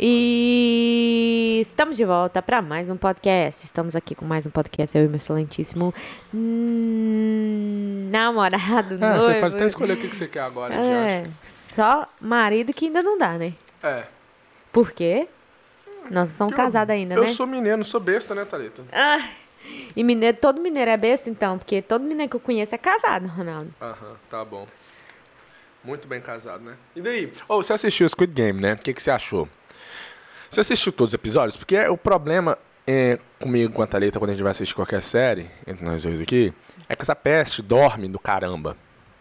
E estamos de volta para mais um podcast. Estamos aqui com mais um podcast, eu e meu excelentíssimo namorado Ah, noivo. você pode até escolher o que você quer agora É, diante. só marido que ainda não dá, né? É. Por quê? Nós somos Eu- casados ainda, Eu né? sou mineiro, não sou besta, né, Thalita? Ah, e mineiro, todo mineiro é besta, então, porque todo mineiro que eu conheço é casado, Ronaldo. Aham, tá bom. Muito bem casado, né? E daí? Ô, você assistiu o Squid Game, né? O que, que você achou? Você assistiu todos os episódios? Porque o problema é, comigo com a Thalita, quando a gente vai assistir qualquer série, entre nós dois aqui, é que essa peste dorme do caramba.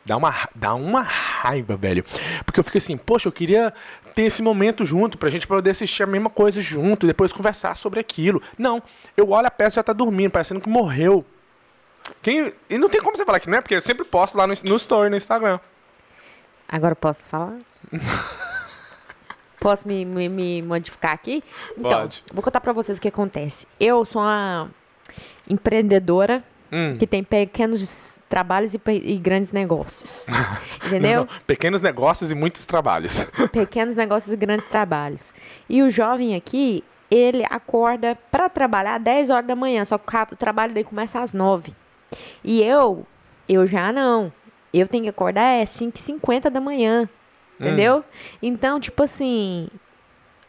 Dá uma, dá uma raiva, velho. Porque eu fico assim, poxa, eu queria ter esse momento junto, pra gente poder assistir a mesma coisa junto e depois conversar sobre aquilo. Não, eu olho a peça já tá dormindo, parecendo que morreu. Quem, e não tem como você falar que não é, porque eu sempre posto lá no, no story no Instagram. Agora eu posso falar? posso me, me, me modificar aqui? Então, Pode. vou contar pra vocês o que acontece. Eu sou uma empreendedora Hum. que tem pequenos trabalhos e, e grandes negócios. Entendeu? Não, não. Pequenos negócios e muitos trabalhos. Pequenos negócios e grandes trabalhos. E o jovem aqui, ele acorda pra trabalhar às 10 horas da manhã, só que o trabalho dele começa às 9. E eu, eu já não. Eu tenho que acordar é 5h50 da manhã. Entendeu? Então, tipo assim,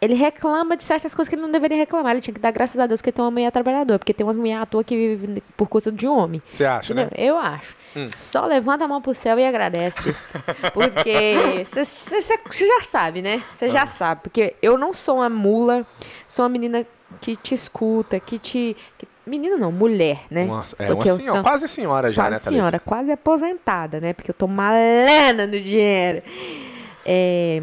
ele reclama de certas coisas que ele não deveria reclamar. Ele tinha que dar graças a Deus que tem uma mulher trabalhadora, porque tem umas mulheres à toa que vivem por custo de homem. Você acha, Entendeu? né? Eu acho. Só levanta a mão pro céu e agradece, besta. Porque você já sabe, né? Você já sabe. Porque eu não sou uma mula, sou uma menina que te escuta, que te. que- menina não, mulher, né? Uma, é Porque uma senhora, sou- quase senhora já, quase né, Thalita? senhora, quase aposentada, né? Porque eu tô malena no dinheiro. É,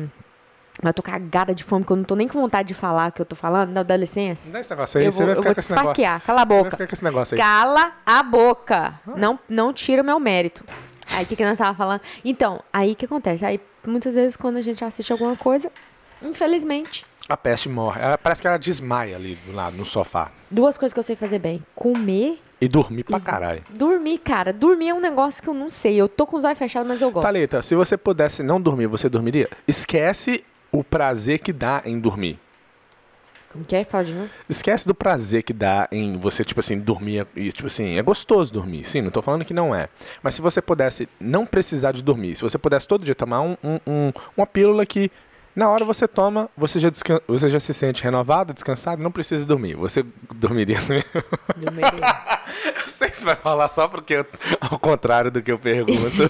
Mas eu tô cagada de fome, porque eu não tô nem com vontade de falar o que eu tô falando. Não, dá licença. Não dá esse negócio aí, eu você vou, vai eu ficar vou com te esfaquear. Cala a Você vai boca. ficar com esse negócio aí. Cala a boca. Não, não tira o meu mérito. Aí o que, que nós tava falando? Então, aí o que acontece? Aí muitas vezes quando a gente assiste alguma coisa, infelizmente, A peste morre. Ela, parece que ela desmaia ali do lado, no sofá. duas coisas que eu sei fazer bem: comer, E dormir pra caralho. dormir, cara. Dormir é um negócio que eu não sei. Eu tô com os olhos fechados, mas eu gosto. Thalita, se você pudesse não dormir, você dormiria? Esquece o prazer que dá em dormir. Como que é? Fala de novo. Esquece do prazer que dá em você, tipo assim, dormir. E, tipo assim, é gostoso dormir. Sim, não tô falando que não é. Mas se você pudesse não precisar de dormir, se você pudesse todo dia tomar um, um- um- uma pílula que na hora você toma, você já, descan- você já se sente renovado, descansado, não precisa dormir. Você dormiria também? Dormiria. Eu sei que você vai falar só porque eu- ao contrário do que eu pergunto.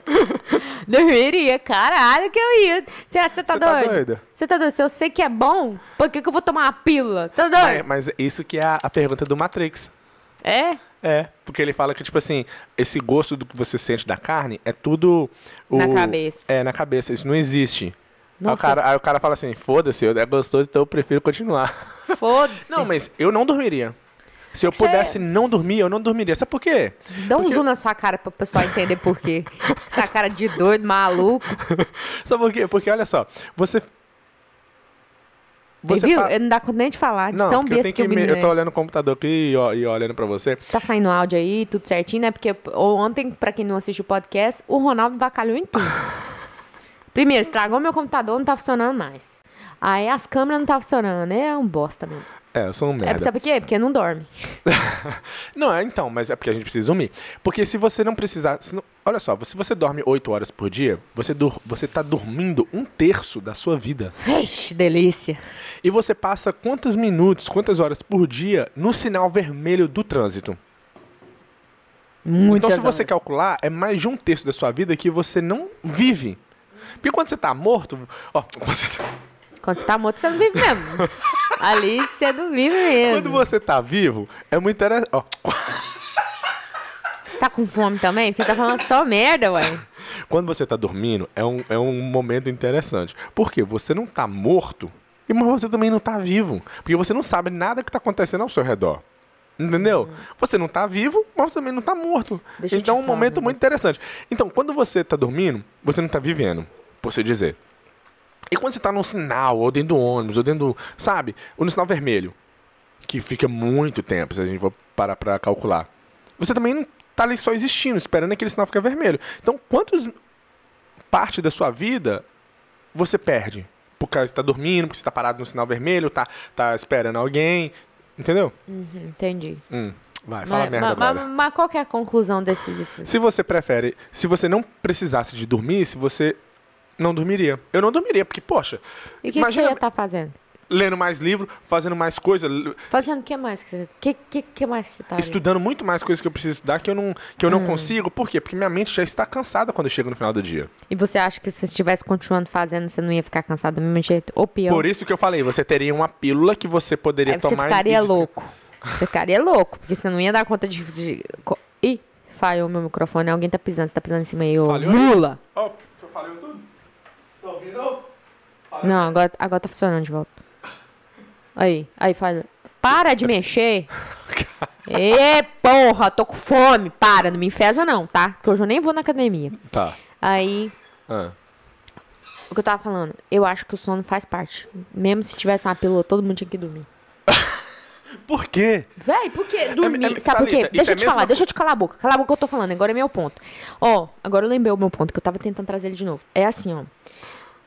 Dormiria, caralho, que eu ia. Você você tá Você tá doido? doido? Você tá doido? Se eu sei que é bom, por que, que eu vou tomar uma pílula? Tá doido? mas, mas isso que é a, a pergunta do Matrix. É? É, porque ele fala que, tipo assim, esse gosto do que você sente da carne é tudo. o- Na cabeça. É, na cabeça. Isso não existe. Aí o, cara, aí o cara fala assim: foda-se, é gostoso, então eu prefiro continuar. Foda-se. Não, mas eu não dormiria. Se eu Você- pudesse não dormir, eu não dormiria. Sabe por quê? Dá um Porque- zoom na sua cara pro pessoal entender por quê. Essa cara de doido, maluco. Sabe por quê? Porque olha só, você. Você viu? fa- Eu não dá conta nem de falar, de Não, tão porque eu, besta tenho que, que o me- menino eu tô é. olhando o computador aqui e, ó- e olhando pra você. Tá saindo áudio aí, tudo certinho, né? Porque ontem, pra quem não assistiu o podcast, o Ronaldo bacalhou em tudo. Primeiro, estragou meu computador, não tá funcionando mais. Aí as câmeras não tá funcionando. É um bosta mesmo. É, eu sou um É, merda. sabe por quê? Porque não dorme. Não, é então, mas é porque a gente precisa dormir. Porque se você não precisar. se não- olha só, se você dorme 8 horas por dia, você, dur, você tá dormindo um terço da sua vida. Vixe, delícia. E você passa quantos minutos, quantas horas por dia no sinal vermelho do trânsito. Muitas então, se você horas. calcular, é mais de um terço da sua vida que você não vive. Porque quando você tá morto. Ó, quando você tá, Quando você tá morto, você não vive mesmo. Ali você não vive mesmo. quando você tá vivo, é muito interessante. Ó, Você tá com fome também? Porque tá falando só merda, ué. Quando você tá dormindo, é um, é um momento interessante. Porque você não tá morto, mas você também não tá vivo. Porque você não sabe nada que tá acontecendo ao seu redor. Entendeu? Você não tá vivo, mas você também não tá morto. Deixa então é um momento muito interessante. Então, quando você tá dormindo, você não tá vivendo, por se dizer. E quando você tá num sinal, ou dentro do ônibus, ou dentro do. Sabe? Ou no sinal vermelho, que fica muito tempo, se a gente for parar pra calcular. Você também não tá ali só existindo, esperando aquele sinal ficar vermelho. Então, quantas parte da sua vida você perde por causa que tá dormindo, porque você tá parado no sinal vermelho, tá, tá esperando alguém. Entendeu? Uhum, entendi. Hum, vai, fala Mas, merda mas- mas- qual é a conclusão desse, desse? Se você prefere, se você não precisasse de dormir, se você não dormiria. Eu não dormiria, porque, poxa, E o que, que você ia estar fazendo? lendo mais livro, fazendo mais coisa, Fazendo o que mais que você... que, que, que mais você tá estudando muito mais coisas que eu preciso estudar que eu não, que eu Hum. não consigo. Por quê? Porque minha mente já está cansada quando eu chego no final do dia. E você acha que se você estivesse continuando fazendo, você não ia ficar cansado do mesmo jeito? Ou pior? Por isso que eu falei, você teria uma pílula que você poderia Aí você tomar ficaria e desca- louco. Você ficaria louco, porque você não ia dar conta de... de... Ih, falhou meu microfone, alguém tá pisando, você tá pisando em cima aí, ô Falhou mula. Ó, eu falei tudo? Tá ouvindo? Não, agora, agora tá funcionando de volta. Aí, aí faz. Para de mexer. Ê, porra, tô com fome. Para, não me enfesa não, tá? Porque hoje eu nem vou na academia. Tá. Aí, Ah. o que eu tava falando, eu acho que o sono faz parte. Mesmo se tivesse uma pílula, todo mundo tinha que dormir. Por quê? Véi, por quê? Dormir. é- Sabe por quê? Deixa eu é te falar, deixa eu te calar a boca. Cala a boca que eu tô falando, agora é meu ponto. Ó, agora eu lembrei o meu ponto, que eu tava tentando trazer ele de novo. É assim, ó.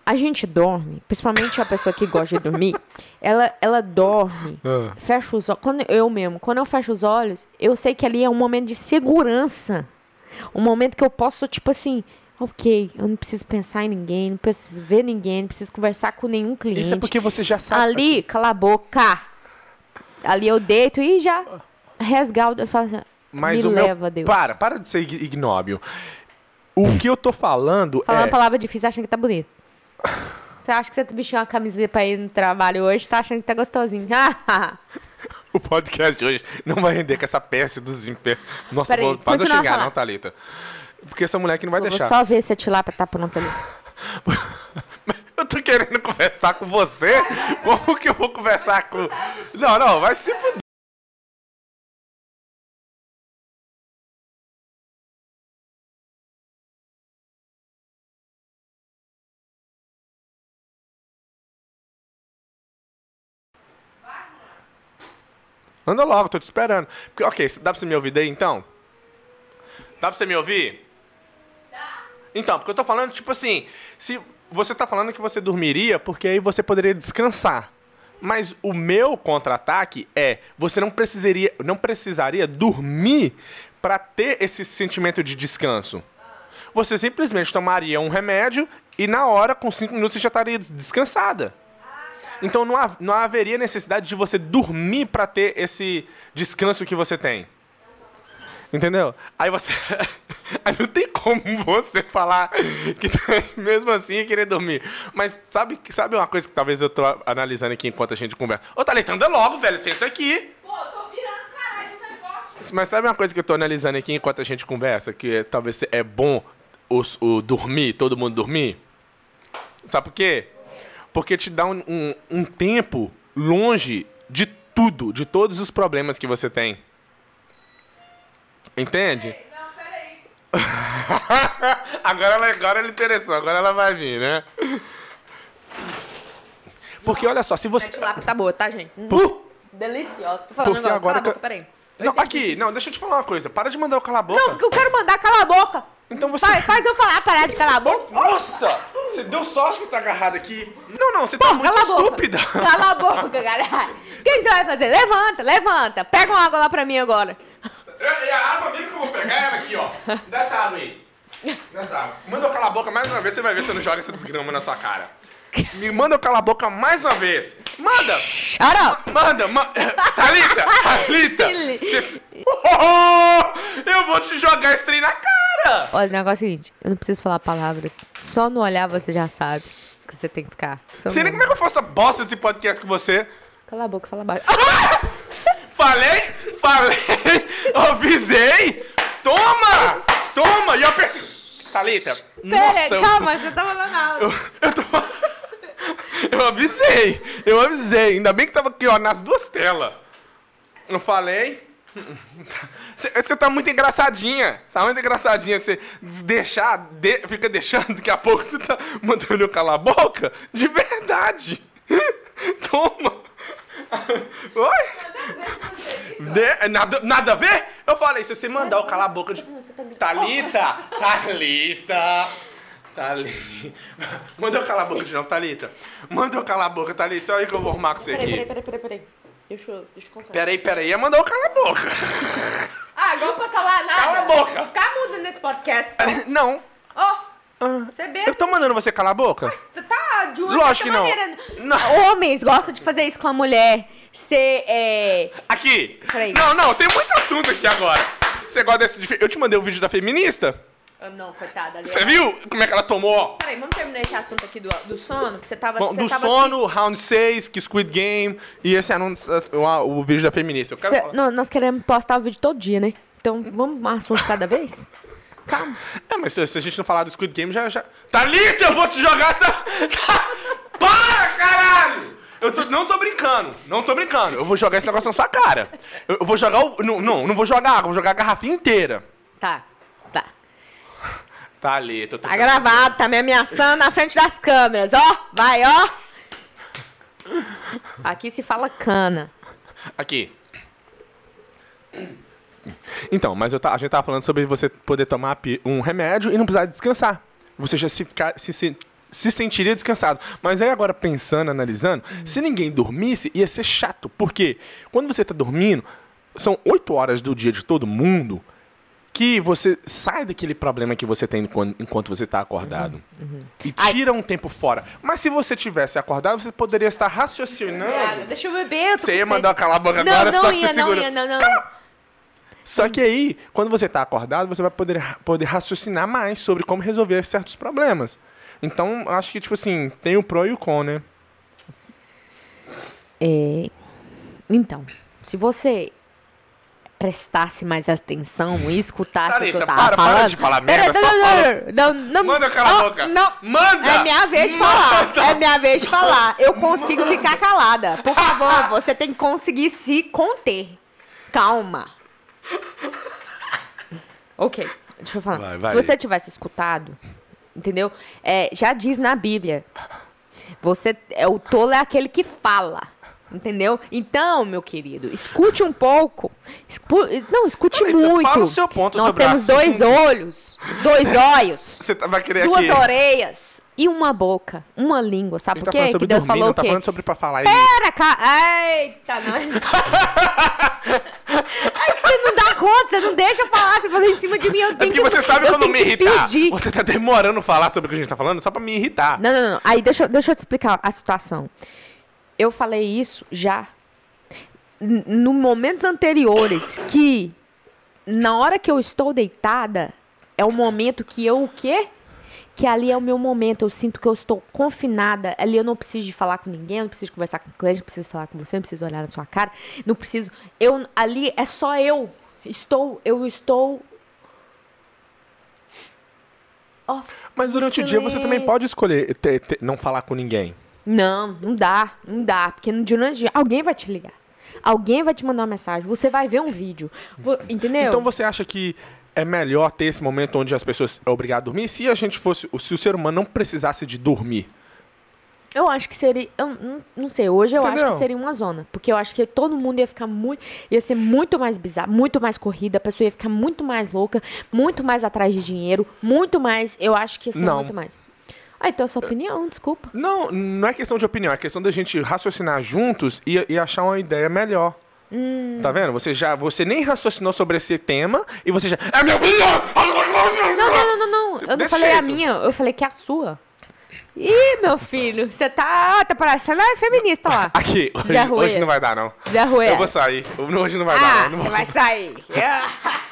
A gente dorme, principalmente a pessoa que gosta de dormir, ela, ela dorme, Ah. fecha os olhos. Quando eu mesmo, quando eu fecho os olhos, eu sei que ali é um momento de segurança. Um momento que eu posso, tipo assim, ok, eu não preciso pensar em ninguém, não preciso ver ninguém, não preciso conversar com nenhum cliente. Isso é porque você já sabe. Ali, cala a boca. Ali eu deito e já resgaldo. Eu falo assim, Mas me o meu. leva, Deus. Para, para de ser ig- ignóbil. O que eu tô falando Falando é. uma palavra difícil, achando que tá bonito. Você acha que você vestiu uma camiseta pra ir no trabalho hoje, tá achando que tá gostosinho. O podcast de hoje não vai render com essa peste do Zimper. Nossa, Peraí, vou, faz eu xingar, não, Thalita. Porque essa mulher aqui não vai eu vou deixar. só ver se a tilápia tá pronta ali. Eu tô querendo conversar com você? Como que eu vou conversar com. Não, não, vai se fuder. Anda logo, tô te esperando. Porque, ok, dá pra você me ouvir daí então? Dá pra você me ouvir? Então, porque eu tô falando, tipo assim, se você tá falando que você dormiria, porque aí você poderia descansar. Mas o meu contra-ataque é, você não precisaria, não precisaria dormir para ter esse sentimento de descanso. Você simplesmente tomaria um remédio e na hora, com cinco minutos, você já estaria des- descansada. Então não, ha- não haveria necessidade de você dormir para ter esse descanso que você tem. Entendeu? Aí você. Aí não tem como você falar que tá- mesmo assim querer dormir. Mas sabe, sabe uma coisa que talvez eu tô analisando aqui enquanto a gente conversa? Ô, Thalita, anda logo, velho, senta aqui. Pô, tô virando caralho negócio. Mas sabe uma coisa que eu tô analisando aqui enquanto a gente conversa? Que é- talvez é bom os- o, dormir, todo mundo dormir? Sabe por quê? Porque te dá um, um- um tempo longe de tudo, de todos os problemas que você tem. Entende? Não, peraí. agora, ela, agora ela interessou, agora ela vai vir, né? Porque olha só, se A você. tilápia tá boa, tá, gente? Por- Deliciosa. Tô falando um Porque negócio, agora cala a eu- boca, peraí. Não, aqui, não, deixa eu te falar uma coisa. Para de mandar eu calar a boca. Não, porque eu quero mandar calar a boca. Então você. Faz, faz eu falar, parar de calar a boca. Nossa! Você deu sorte que tá agarrado aqui. Não, não, você tá Pô, muito a boca. estúpida. Cala a boca, caralho. O que, que você vai fazer? Levanta, levanta. Pega uma água lá pra mim agora. É a água mesmo que eu vou pegar ela aqui, ó. Dá essa água aí. Dá essa água. Manda eu calar a boca mais uma vez, você vai ver se eu não joga essa desgrama na sua cara. Me manda eu calar a boca mais uma vez. Manda! Up. Manda, ma... Thalita! Thalita! Cê- Oh, eu vou te jogar esse trem na cara! Olha, o negócio é o seguinte, eu não preciso falar palavras. Só no olhar você já sabe que você tem que ficar. Só Sei nem como é que eu faço essa bosta desse podcast com você. Cala a boca, fala baixo. Falei? Falei? Avisei? Toma! Toma! E eu apertei. Thalita, nossa, Pera, eu- calma, você tá falando alto. Eu, eu tô. Eu avisei, eu avisei. Ainda bem que tava aqui, ó, nas duas telas. Eu falei. Você tá muito engraçadinha. Você tá muito engraçadinha. Você deixar, de- fica deixando, daqui a pouco você tá mandando eu calar a boca? De verdade. Toma. Oi? De- nada, nada a ver? Eu falei, se você mandar eu calar a boca de. Thalita! Thalita! Thalita. Manda eu calar a boca de novo, Thalita. Manda eu calar a boca, Thalita. Olha que eu vou arrumar com você Peraí, peraí, aqui. peraí, peraí, peraí. Deixa eu, deixa eu concentrar. Peraí, peraí. Ela mandou eu calar a boca. Ah, agora eu posso falar nada? Cala a boca. Vou ficar muda nesse podcast. Não. Ó, Ah, você besta. Eu tô mandando você calar a boca? Você tá de uma Lógico que não. maneira. Não. Homens gostam de fazer isso com a mulher. Ser, é... Aqui. Peraí. Não, não. Tem muito assunto aqui agora. Você gosta desse... de fe- Eu te mandei o vídeo da feminista. Ah, não, coitada. ali. Você viu como é que ela tomou? Peraí, vamos terminar esse assunto aqui do, do sono, que você tava... Bom, você do tava sono, Round 6, que Squid Game e esse anúncio, o, o vídeo da feminista. Eu quero Cê- falar. não, nós queremos postar o vídeo todo dia, né? Então, vamos um assunto cada vez? Calma. É, mas se, se a gente não falar do Squid Game, já. já... Thalita, eu vou te jogar essa. Tá- Para, caralho! Eu tô- não tô brincando, não tô brincando. Eu vou jogar esse negócio na sua cara. Eu, eu vou jogar o. Não, não, não vou jogar água, vou jogar a garrafinha inteira. Tá, tá. Thalita, eu tô. Tá gravado, tá me ameaçando na frente das câmeras, ó. Vai, ó. Aqui se fala cana. Aqui. Então, mas a gente tava falando sobre você poder tomar um remédio e não precisar descansar. Você já se, ficar, se, se, se sentiria descansado. Mas aí agora, pensando, analisando, se ninguém dormisse, ia ser chato. Porque quando você tá dormindo, são oito horas do dia de todo mundo que você sai daquele problema que você tem enquanto, você está acordado. E Ai. tira um tempo fora. Mas se você tivesse acordado, você poderia estar raciocinando. Deixa eu beber. eu tô Você ia mandar calar a boca Não, agora, não só ia, você não segura. ia, não, não. Só que aí, quando você está acordado, você vai poder, poder raciocinar mais sobre como resolver certos problemas. Então, acho que, tipo assim, tem o pro e o con, né? É, então, se você prestasse mais atenção e escutasse o que eu tava para, falando... para de falar merda, não, fala. não, não, Manda eu calar a boca. Não, Manda! É minha vez de falar. Manda! É minha vez de falar. Eu consigo ficar calada. Por favor, você tem que conseguir se conter. Calma. Ok, deixa eu falar. Vai, vai. Se você tivesse escutado, entendeu? É, já diz na Bíblia. Você é o tolo é aquele que fala. Entendeu? Então, meu querido, escute um pouco. Escu- não, escute Thalita, muito. fala o seu ponto Nós sobre temos dois olhos, dois olhos, duas aqui. orelhas e uma boca, uma língua. Sabe por tá quê? Que Deus dormir, falou não o tá quê? falando sobre pra falar. Pera, ca... Eita, nós. Ai, que você não dá conta, você não deixa eu falar, você falou em cima de mim, eu É tenho porque que você sabe eu quando me irritar. pedir. Você tá demorando falar sobre o que a gente tá falando só pra me irritar. Não, não, não. Aí deixa, eu- deixa eu te explicar a situação. Eu falei isso já no momentos anteriores que na hora que eu estou deitada é o momento que eu o quê? Que ali é o meu momento, eu sinto que eu estou confinada. Ali eu não preciso de falar com ninguém, eu não preciso conversar com o cliente, não preciso falar com você, não preciso olhar na sua cara, não preciso. Eu ali é só eu. Estou, eu estou Ó, Mas durante o dia você também pode escolher ter- ter- não falar com ninguém. Não, não dá, não dá. Porque durante o dia, alguém vai te ligar. Alguém vai te mandar uma mensagem. Você vai ver um vídeo. Entendeu? Então você acha que é melhor ter esse momento onde as pessoas é obrigado a dormir? Se a gente fosse, se o ser humano não precisasse de dormir, Eu acho que seria. Eu não, sei, hoje eu acho Entendeu? que seria uma zona. Porque eu acho que todo mundo ia ficar muito. ia ser muito mais bizarro, muito mais corrida, a pessoa ia ficar muito mais louca, muito mais atrás de dinheiro, muito mais. Eu acho que ia ser Não. muito mais. Ah, então é sua opinião, desculpa. não, não é questão de opinião, é questão da gente raciocinar juntos e, e achar uma ideia melhor. Hum. Tá vendo? Você já, você nem raciocinou sobre esse tema e você já. É minha opinião! Não, não, não, não, não. Eu não falei a jeito. minha, eu falei que é a sua. Ih, meu filho, você tá. Tá parecendo feminista lá. Aqui, hoje, hoje não vai dar, não. Zé Ruela. Eu vou sair. Hoje não vai Ah, dar, não. você vai sair.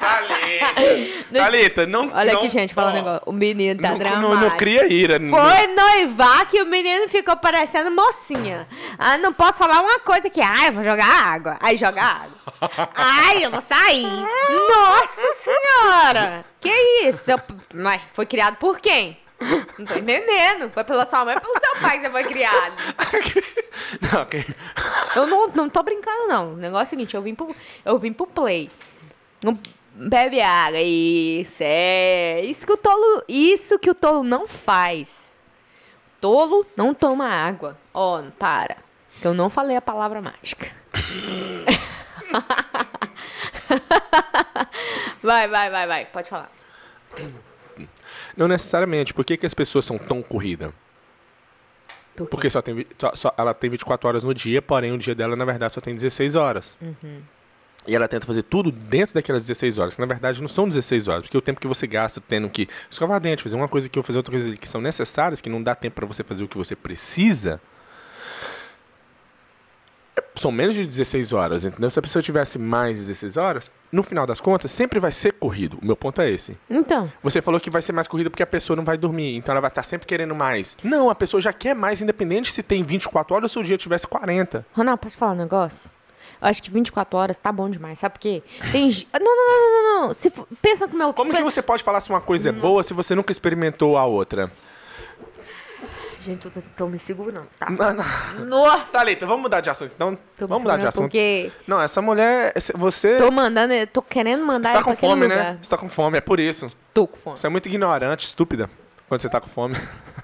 Thalita, Thalita, não. Olha não, aqui, gente, falando ó, um negócio. O menino tá não, dramático. não, não cria ira. não- Foi noivar que o menino ficou parecendo mocinha. Ah, não posso falar uma coisa aqui. Ah, eu vou jogar água. Aí joga água. Ai, eu vou sair. Nossa senhora! Que isso? Eu- Mas foi criado por quem? Não tô entendendo. Foi pela sua mãe ou pelo seu pai que você foi criado? Não, ok. Eu não, não tô brincando, não. O negócio é o seguinte, eu vim pro, eu vim pro play. Não bebe água. Isso, é. Isso que o tolo. Isso que o tolo não faz. Tolo não toma água. Ó, para. Que eu não falei a palavra mágica. vai, vai, vai, vai. Pode falar. Não necessariamente. Por que, que as pessoas são tão corridas? Por? Porque só tem, só- só- ela tem 24 horas no dia, porém o dia dela, na verdade, só tem 16 horas. E ela tenta fazer tudo dentro daquelas 16 horas, que na verdade não são 16 horas, porque o tempo que você gasta tendo que escovar dente, fazer uma coisa aqui ou fazer outra coisa que são necessárias, que não dá tempo para você fazer o que você precisa, são menos de 16 horas, entendeu? Se a pessoa tivesse mais de 16 horas, no final das contas, sempre vai ser corrido. O meu ponto é esse. Então, Você falou que vai ser mais corrida porque a pessoa não vai dormir, então ela vai estar sempre querendo mais. Não, a pessoa já quer mais, independente se tem 24 horas ou se o dia tivesse 40. Ronaldo, posso falar um negócio? Eu acho que 24 horas tá bom demais, sabe por quê? Tem. Não, não, não, não, não, não. Se Pensa com o meu. Como que você pode falar se uma coisa é boa se você nunca experimentou a outra? Gente, eu tô, tô me segurando, tá? Não, não. Nossa! Thalita, vamos mudar de assunto então? Tô Vamos mudar de assunto. Porque Não, essa mulher, você, tô mandando, tô querendo mandar você tá com fome, lugar. né? Você tá com fome, é por isso. Tô com fome. Você é muito ignorante, estúpida, quando você tá com fome.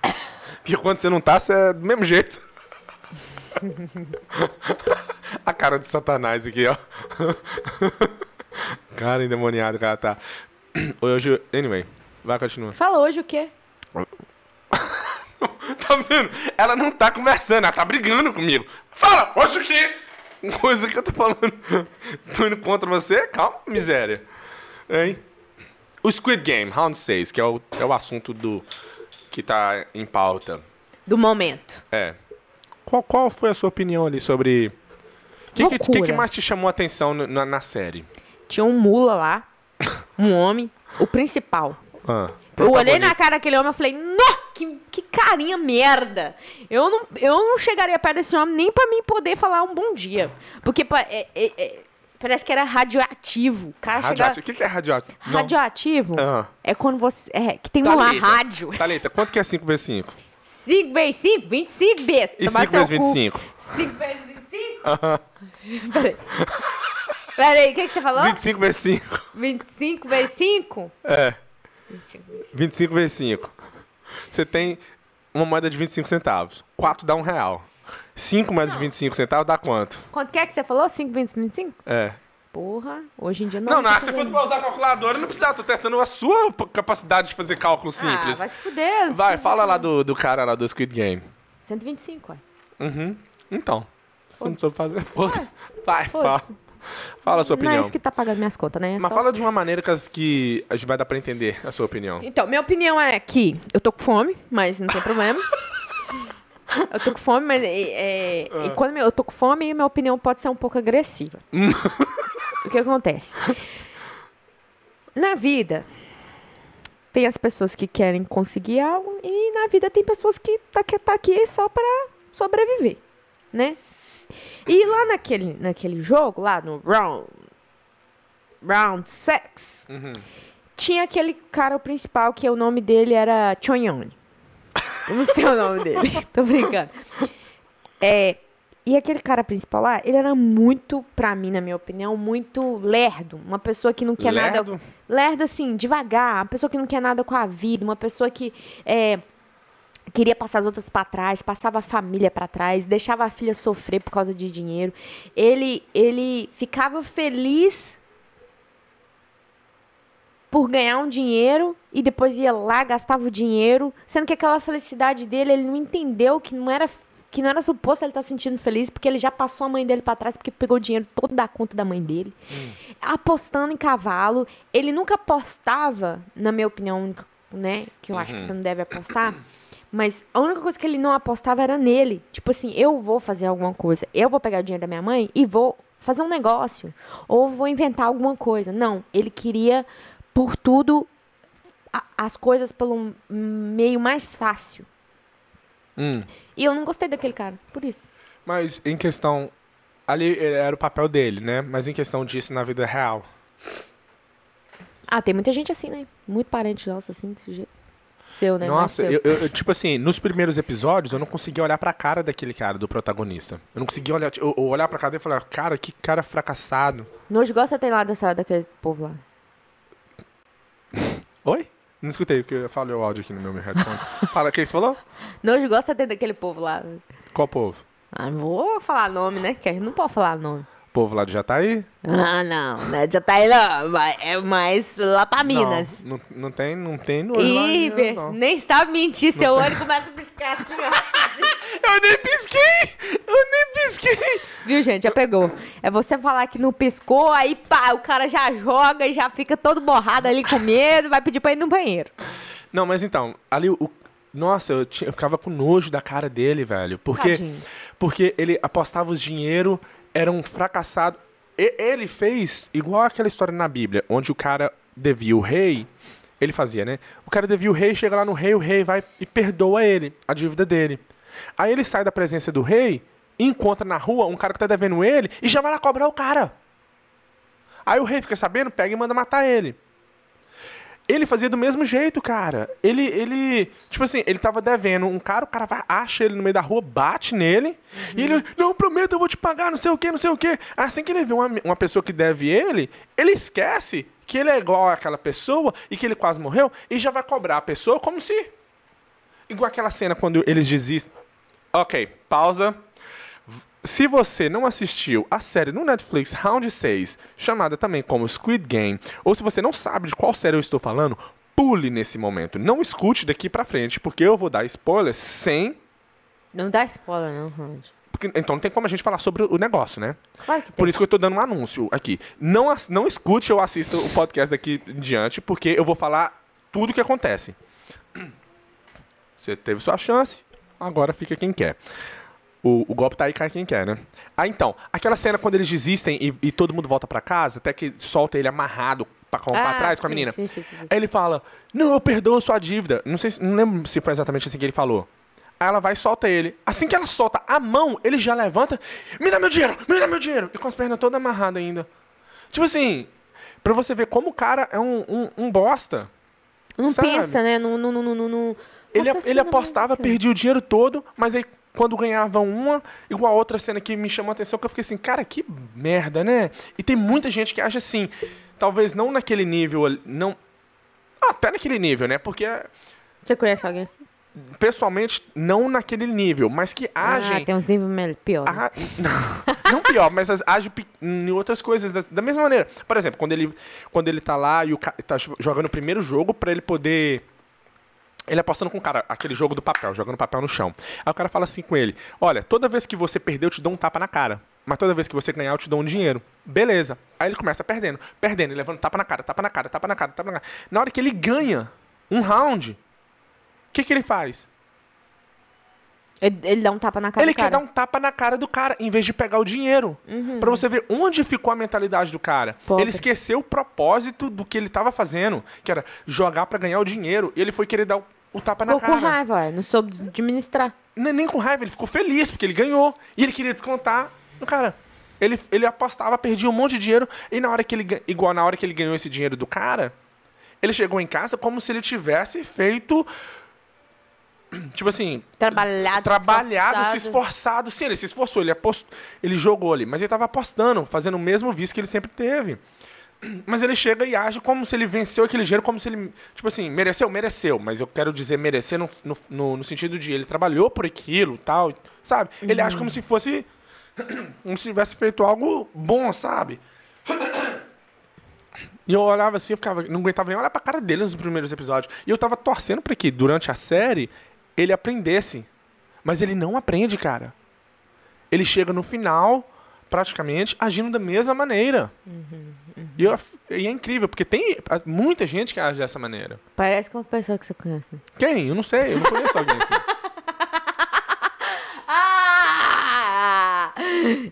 Porque quando você não tá, você é do mesmo jeito. A cara de satanás aqui, ó. Cara endemoniado que ela tá. Hoje, anyway, vai continuar. Fala hoje o quê? Tá vendo? Ela não tá conversando, ela tá brigando comigo. Fala, hoje o quê? Coisa que eu tô falando. Tô indo contra você? Calma, miséria. Hein? O Squid Game, Round 6, que é o, é o assunto do que tá em pauta. Do momento. É. Qual, qual foi a sua opinião ali sobre... O que, que, que, mais te chamou a atenção na, na série? Tinha um mula lá, um homem, o principal. Ah, Eu olhei na cara daquele homem e falei, nó, que, que carinha merda. Eu não, eu não chegaria perto desse homem nem pra mim poder falar um bom dia. Porque pa- é- é- é- parece que era radioativo. O cara chegava... Radioativo. O que, que é radioativo? Radioativo Ah. é quando você... É, que tem uma Thalita, rádio. Thalita, quanto que é 5 vezes 5? 5 vezes 5, 25 besta. E Tomar 5 seu vezes cu. 25? 5 vezes 25? Aham. Peraí. Peraí, o que, que você falou? 25 vezes 5. 25 vezes 5? É. 25 vezes 5. Você tem uma moeda de 25 centavos. 4 dá um real. 5 mais de 25 centavos dá quanto? Quanto que é que você falou? 5 vezes 25? É. Porra, hoje em dia não. Não, não, se fosse pra usar calculadora, não precisava. Tô testando a sua capacidade de fazer cálculo Ah, simples. vai se fuder. vai, 125. fala lá do, do cara lá do Squid Game. 125, ué. Uhum. Então. Se não soube fazer, foda. Vai, fala. Fala a sua Não é opinião. isso que tá pagando minhas contas, né? É Mas só- fala de uma maneira que, as- que a gente vai dar pra entender a sua opinião. Então, minha opinião é que eu tô com fome, mas não tem problema. Eu tô com fome, mas é, é, Ah. e quando eu tô com fome, minha opinião pode ser um pouco agressiva. o que acontece? Na vida, tem as pessoas que querem conseguir algo e na vida tem pessoas que tá, que tá aqui só para sobreviver, né? E lá naquele, naquele jogo, lá no round, round 6, Uhum. tinha aquele cara o principal que o nome dele era Chonyone. Eu não sei o nome dele. Tô brincando. É, e aquele cara principal lá, ele era muito, pra mim, na minha opinião, muito lerdo. Uma pessoa que não quer nada. Lerdo? Lerdo, assim, devagar. Uma pessoa que não quer nada com a vida. Uma pessoa que é, queria passar as outras pra trás, passava a família pra trás, deixava a filha sofrer por causa de dinheiro. Ele, ele ficava feliz por ganhar um dinheiro e depois ia lá, gastava o dinheiro, sendo que aquela felicidade dele, ele não entendeu que não era que não era suposto ele estar sentindo feliz, porque ele já passou a mãe dele pra trás, porque pegou o dinheiro todo da conta da mãe dele. Apostando em cavalo, ele nunca apostava, na minha opinião, né, que eu acho que você não deve apostar, mas a única coisa que ele não apostava era nele. Tipo assim, eu vou fazer alguma coisa, eu vou pegar o dinheiro da minha mãe e vou fazer um negócio, ou vou inventar alguma coisa. Não, ele queria por tudo a- as coisas pelo meio mais fácil. Hum. E eu não gostei daquele cara, por isso. Mas em questão. Ali eh, era o papel dele, né? Mas em questão disso na vida real. Ah, tem muita gente assim, né? Muito parente nosso assim, desse jeito. Seu, né? Mais Nossa, eu, eu- tipo assim, nos primeiros episódios eu não conseguia olhar pra cara daquele cara, do protagonista. Eu não conseguia olhar, eu, eu olhar pra cara dele e falar, cara, que cara fracassado. Nojo gosta tem lá dessa, daquele povo lá. Oi? Não escutei, porque eu falei o áudio aqui no meu headphone. Fala, o que você falou? Nojo gosta tem daquele povo lá. Qual povo? Ah, não vou falar nome, né? Que a gente não pode falar nome. Povo lá de Jataí? Ah, não, né? Já tá aí lá, mas é mais lá pra Minas. Não, não, não tem, não tem no olho lá Ih, não. nem sabe mentir, seu olho começa a piscar assim, ó. Eu nem pisquei! Eu nem pisquei! Viu, gente? Já pegou. É você falar que não piscou, aí pá, o cara já joga e já fica todo borrado ali com medo, vai pedir pra ir no banheiro. Não, mas então, ali o. Nossa, eu, tinha- eu ficava com nojo da cara dele, velho. Porque, Tadinho. porque ele apostava os dinheiro, era um fracassado. E- ele fez igual aquela história na Bíblia, onde o cara devia o rei. Ele fazia, né? O cara devia o rei, chega lá no rei, o rei vai e perdoa ele, a dívida dele. Aí ele sai da presença do rei, encontra na rua um cara que tá devendo ele e já vai lá cobrar o cara. Aí o rei fica sabendo, pega e manda matar ele. Ele fazia do mesmo jeito, cara. Ele, ele, tipo assim, ele tava devendo um cara, o cara vai, acha ele no meio da rua, bate nele, e ele, não, prometo, eu vou te pagar, não sei o que, não sei o que. Assim que ele vê uma, uma pessoa que deve ele, ele esquece que ele é igual àquela pessoa e que ele quase morreu, e já vai cobrar a pessoa como se. Igual aquela cena quando eles desistem. Ok, pausa. Se você não assistiu a série no Netflix Round 6, chamada também como Squid Game, ou se você não sabe de qual série eu estou falando, pule nesse momento. Não escute daqui pra frente, porque eu vou dar spoilers sem. Não dá spoiler, não, Rod. porque- então não tem como a gente falar sobre o negócio, né? Claro que tem. Por isso que eu tô dando um anúncio aqui. Não, não escute ou assista o podcast daqui em diante, porque eu vou falar tudo o que acontece. Você teve sua chance, agora fica quem quer. O, o golpe tá aí, cai quem quer, né? Ah, então, aquela cena quando eles desistem e, e todo mundo volta pra casa, até que solta ele amarrado pra, com- pra Ah, trás com a sim, menina. sim, sim, sim, sim. Aí ele fala, não, eu perdoo sua dívida. Não sei, se- não lembro se foi exatamente assim que ele falou. Aí ela vai e solta ele. Assim que ela solta a mão, ele já levanta, me dá meu dinheiro, me dá meu dinheiro. E com as pernas todas amarradas ainda. Tipo assim, pra você ver como o cara é um, um, um bosta. Não sabe? pensa, né? Não, não, não, não, não, Ele, ele apostava, nunca. perdia o dinheiro todo, mas aí quando ganhava uma, igual a outra cena que me chamou a atenção, que eu fiquei assim, cara, que merda, né? E tem muita gente que acha assim, talvez não naquele nível, ali- não... Até naquele nível, né? Porque Você conhece alguém assim? pessoalmente, não naquele nível, mas que agem. Ah, tem uns níveis pior. né? a- não, não pior, mas agem pe- em outras coisas da, da mesma maneira. Por exemplo, quando ele, quando ele tá lá e o cara tá jo- jogando o primeiro jogo pra ele poder. Ele apostando com o cara, aquele jogo do papel, jogando papel no chão. Aí o cara fala assim com ele: Olha, toda vez que você perder, eu te dou um tapa na cara. Mas toda vez que você ganhar, eu te dou um dinheiro. Beleza. Aí ele começa perdendo, perdendo, levando tapa na cara, tapa na cara, tapa na cara, tapa na cara. Na hora que ele ganha um round, o que, que ele faz? Ele, ele dá um tapa na cara ele do cara. quer dar um tapa na cara do cara, em vez de pegar o dinheiro. Pra você ver onde ficou a mentalidade do cara. Pobre. Ele esqueceu o propósito do que ele tava fazendo, que era jogar pra ganhar o dinheiro. E ele foi querer dar o, o tapa Ficou na com cara. raiva, ué, não soube administrar. Nem, nem com raiva, ele ficou feliz, porque ele ganhou. E ele queria descontar no cara. Ele, ele apostava, perdia um monte de dinheiro. E na hora que ele igual na hora que ele ganhou esse dinheiro do cara, ele chegou em casa como se ele tivesse feito. Tipo assim, Trabalhado, trabalhado, se esforçado. esforçado. Sim, ele se esforçou, ele, apost... ele jogou ali, mas ele estava apostando, fazendo o mesmo vício que ele sempre teve. Mas ele chega e age como se ele venceu aquele dinheiro, como se ele, tipo assim, mereceu, mereceu. Mas eu quero dizer merecer no, no, no, sentido de ele trabalhou por aquilo tal, sabe? Ele age como se fosse, como se tivesse feito algo bom, sabe? E eu olhava assim, eu ficava, não aguentava nem olhar pra cara dele nos primeiros episódios. E eu tava torcendo pra que, durante a série, ele aprendesse. Mas ele não aprende, cara. Ele chega no final, praticamente, agindo da mesma maneira. E, eu- e é incrível, porque tem muita gente que age dessa maneira. Parece que é uma pessoa que você conhece. Quem? Eu não sei, eu não conheço alguém assim. Ah!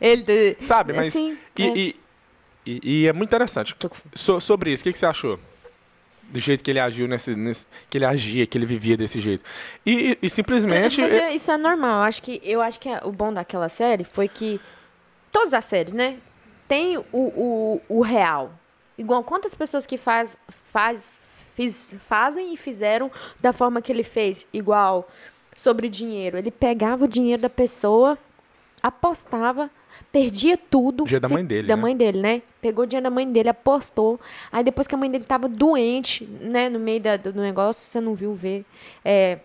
Ele... Sabe, mas. Sim, e, é. e, e- e é muito interessante. Com- So- sobre isso, o que, que você achou? Do jeito que ele agiu nesse, nesse- Que ele agia, que ele vivia desse jeito. E, e simplesmente. Mas é- isso é normal. Eu acho que, eu acho que é- o bom daquela série foi que todas as séries, né? Tem o, o, o real. Igual quantas pessoas que faz, faz, fiz, fazem e fizeram da forma que ele fez. Igual sobre dinheiro. Ele pegava o dinheiro da pessoa, apostava, perdia tudo. Dinheiro da mãe dele, Da né? mãe dele, né? Pegou o dinheiro da mãe dele, apostou. Aí depois que a mãe dele tava doente, né? No meio da- do negócio, você não viu ver. É,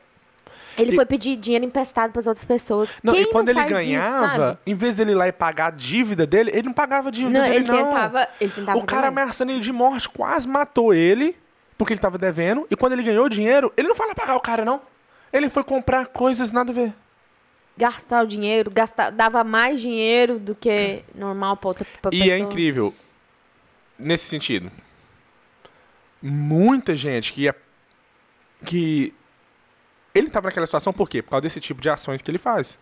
Ele E- foi pedir dinheiro emprestado para as outras pessoas. Não, Quem e quando ele ganhava, isso, em vez dele ir lá e pagar a dívida dele, ele não pagava a dívida Não, dele, ele não. tentava, ele tentava o cara ameaçando ele de morte quase matou ele, porque ele tava devendo. E quando ele ganhou o dinheiro, ele não foi lá pagar o cara, não. Ele foi comprar coisas nada a ver. gastar o dinheiro, gastar, dava mais dinheiro do que normal para outra pra E pessoa. é incrível, nesse sentido. Muita gente que ia. que. Ele tava naquela situação por quê? Por causa desse tipo de ações que ele faz.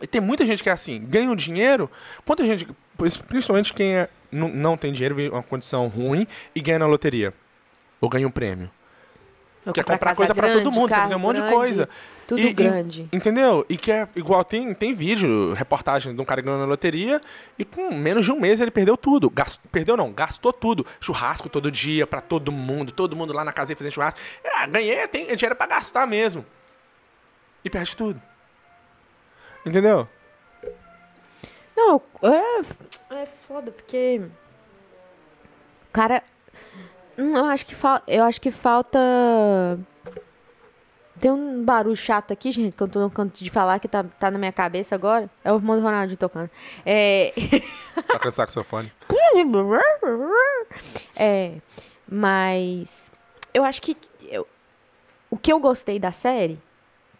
E tem muita gente que é assim, ganha o dinheiro. Quanta gente, principalmente quem é- não, não tem dinheiro, vive uma condição ruim e ganha na loteria. Ou ganha um prêmio. Vou quer comprar comprar casa coisa pra todo mundo, quer fazer um monte de grande, coisa. Tudo E- e- grande. Entendeu? E que é igual, tem, tem vídeo, reportagem de um cara ganhando na loteria e com menos de um mês ele perdeu tudo. Gas- perdeu não, gastou tudo. Churrasco todo dia pra todo mundo, todo mundo lá na casa dele fazendo churrasco. Ah, ganhei, tem dinheiro pra gastar mesmo. E perde tudo. Entendeu? Não, é, é foda, porque. O cara. Hum, Eu acho que. Eu acho que falta. Tem um barulho chato aqui, gente, que eu tô no canto de falar que tá, tá na minha cabeça agora. É o irmão do Ronaldinho tocando. É. Toca o saxofone. É, mas eu acho que eu- o que eu gostei da série,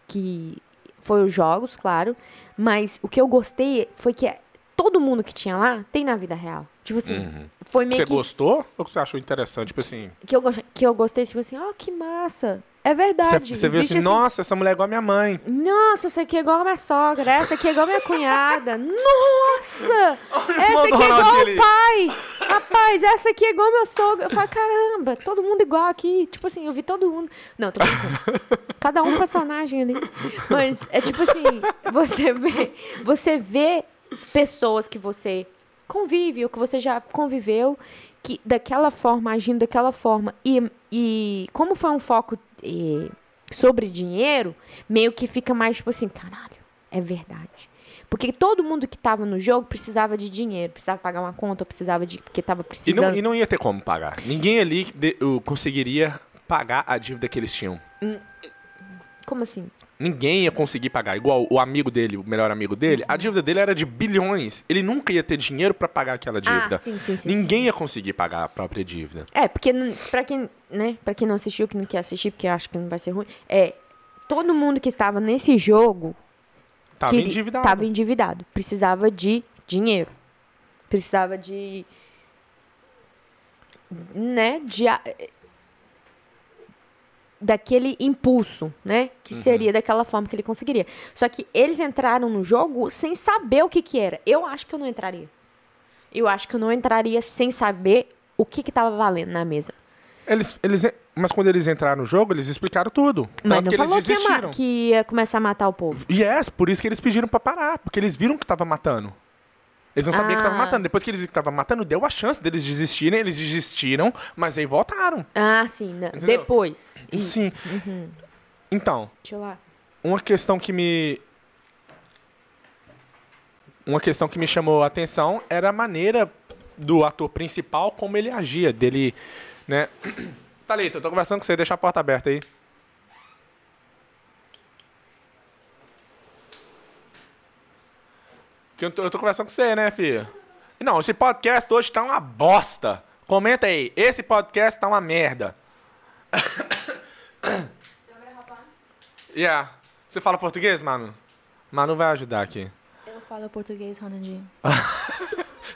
que foi os jogos, claro, mas o que eu gostei foi que todo mundo que tinha lá tem na vida real. Tipo assim, Uhum. foi meio Você que, gostou ou você achou interessante? Tipo assim, que, eu, que eu gostei, tipo assim, ó, que massa. É verdade. você viu assim, esse- nossa, essa mulher é igual a minha mãe. Nossa, essa aqui é igual a minha sogra, essa aqui é igual a minha cunhada. Nossa! Essa aqui é igual ao pai! Rapaz, essa aqui é igual a meu sogro. Eu falo, caramba, todo mundo igual aqui. Tipo assim, eu vi todo mundo. Não, tô brincando. Cada um personagem ali. Mas é tipo assim, você vê, você vê pessoas que você convive ou que você já conviveu que daquela forma, agindo daquela forma. E, e como foi um foco eh, sobre dinheiro, meio que fica mais tipo assim, caralho, é verdade. Porque todo mundo que tava no jogo precisava de dinheiro, precisava pagar uma conta, precisava de. Porque tava E precisando. não, e não ia ter como pagar. Ninguém ali de- o- conseguiria pagar a dívida que eles tinham. Como assim? Ninguém ia conseguir pagar. Igual o amigo dele, o melhor amigo dele, a dívida dele era de bilhões. Ele nunca ia ter dinheiro pra pagar aquela dívida. Ah, sim, sim, sim. Ninguém sim. ia conseguir pagar a própria dívida. É, porque pra quem, né, pra quem não assistiu, que não quer assistir, porque acho que não vai ser ruim, é. Todo mundo que estava nesse jogo Tava queria- endividado. tava endividado. Precisava de dinheiro. Precisava de. Né? De. Daquele impulso, né? Que Uhum. seria daquela forma que ele conseguiria. Só que eles entraram no jogo sem saber o que que era. Eu acho que eu não entraria. Eu acho que eu não entraria sem saber o que que tava valendo na mesa. Eles, eles, mas quando eles entraram no jogo, eles explicaram tudo. Mas não que eles falou que ia, que ia começar a matar o povo. Yes, por isso que eles pediram pra parar. Porque eles viram que tava matando. Eles não sabiam que tava Ah. matando. Depois que eles viram que tava matando, deu a chance deles desistirem. Eles desistiram, mas aí voltaram. Ah, sim. né? Depois. Isso. Sim. Então, Deixa eu lá. uma questão que me uma questão que me chamou a atenção era a maneira do ator principal como ele agia dele né Thalita, eu tô conversando com você deixa a porta aberta aí que eu tô, eu tô conversando com você né filha não esse podcast hoje tá uma bosta comenta aí esse podcast tá uma merda yeah você fala português mano Manu vai ajudar aqui Eu falo português, Ronaldinho.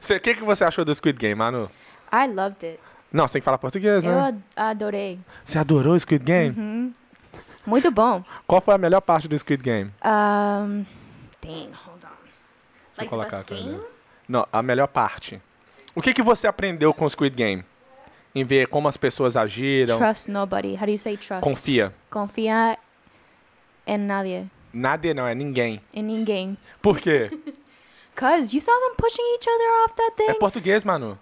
O que, que você achou do Squid Game, Manu? I loved it. Não, você tem que falar português, Eu né? ad- adorei. Você adorou o Squid Game? Uhum. Muito bom. Qual foi a melhor parte do Squid Game? Um, dang, Deixa eu Like colocar best aqui. Não, a melhor parte. O que, que você aprendeu com o Squid Game? Em ver como as pessoas agiram? Trust nobody. How do you say trust? Confia. Confia em nadie. Nada não, é ninguém. Em ninguém. Por quê? Cause you saw them pushing each other off that é thing. português, Manu.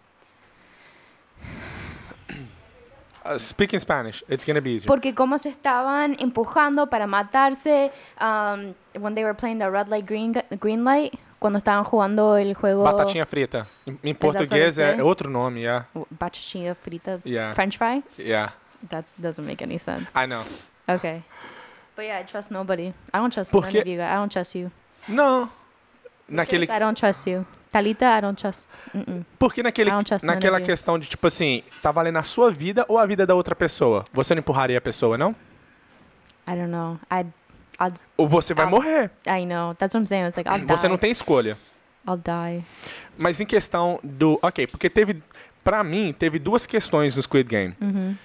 Uh, speak in Spanish. It's gonna be easier. Porque como se estaban empujando para matarse um, when they were playing the red light, green, green light, cuando estaban jugando el juego Batatinha frita. Em, português é, outro nome, yeah. batatinha frita, Yeah. French fry. Yeah. That doesn't make any sense. I know. Okay. But yeah, I trust nobody. I don't trust Porque- none of you. guys. I don't trust you. Não. Naquele, I don't trust you. Talita, I don't trust. Mm-mm. porque naquele, I don't trust none naquela questão de, tipo assim, tá valendo a sua vida ou a vida da outra pessoa? Você não empurraria a pessoa, não? I don't know. I'd, I'd, Ou você vai Ah. morrer. I know. That's what I'm saying. It's like I'll Você die. não tem escolha. I'll die. Mas em questão do. Ok, porque teve. Pra mim, teve duas questões no Squid Game. Uhum.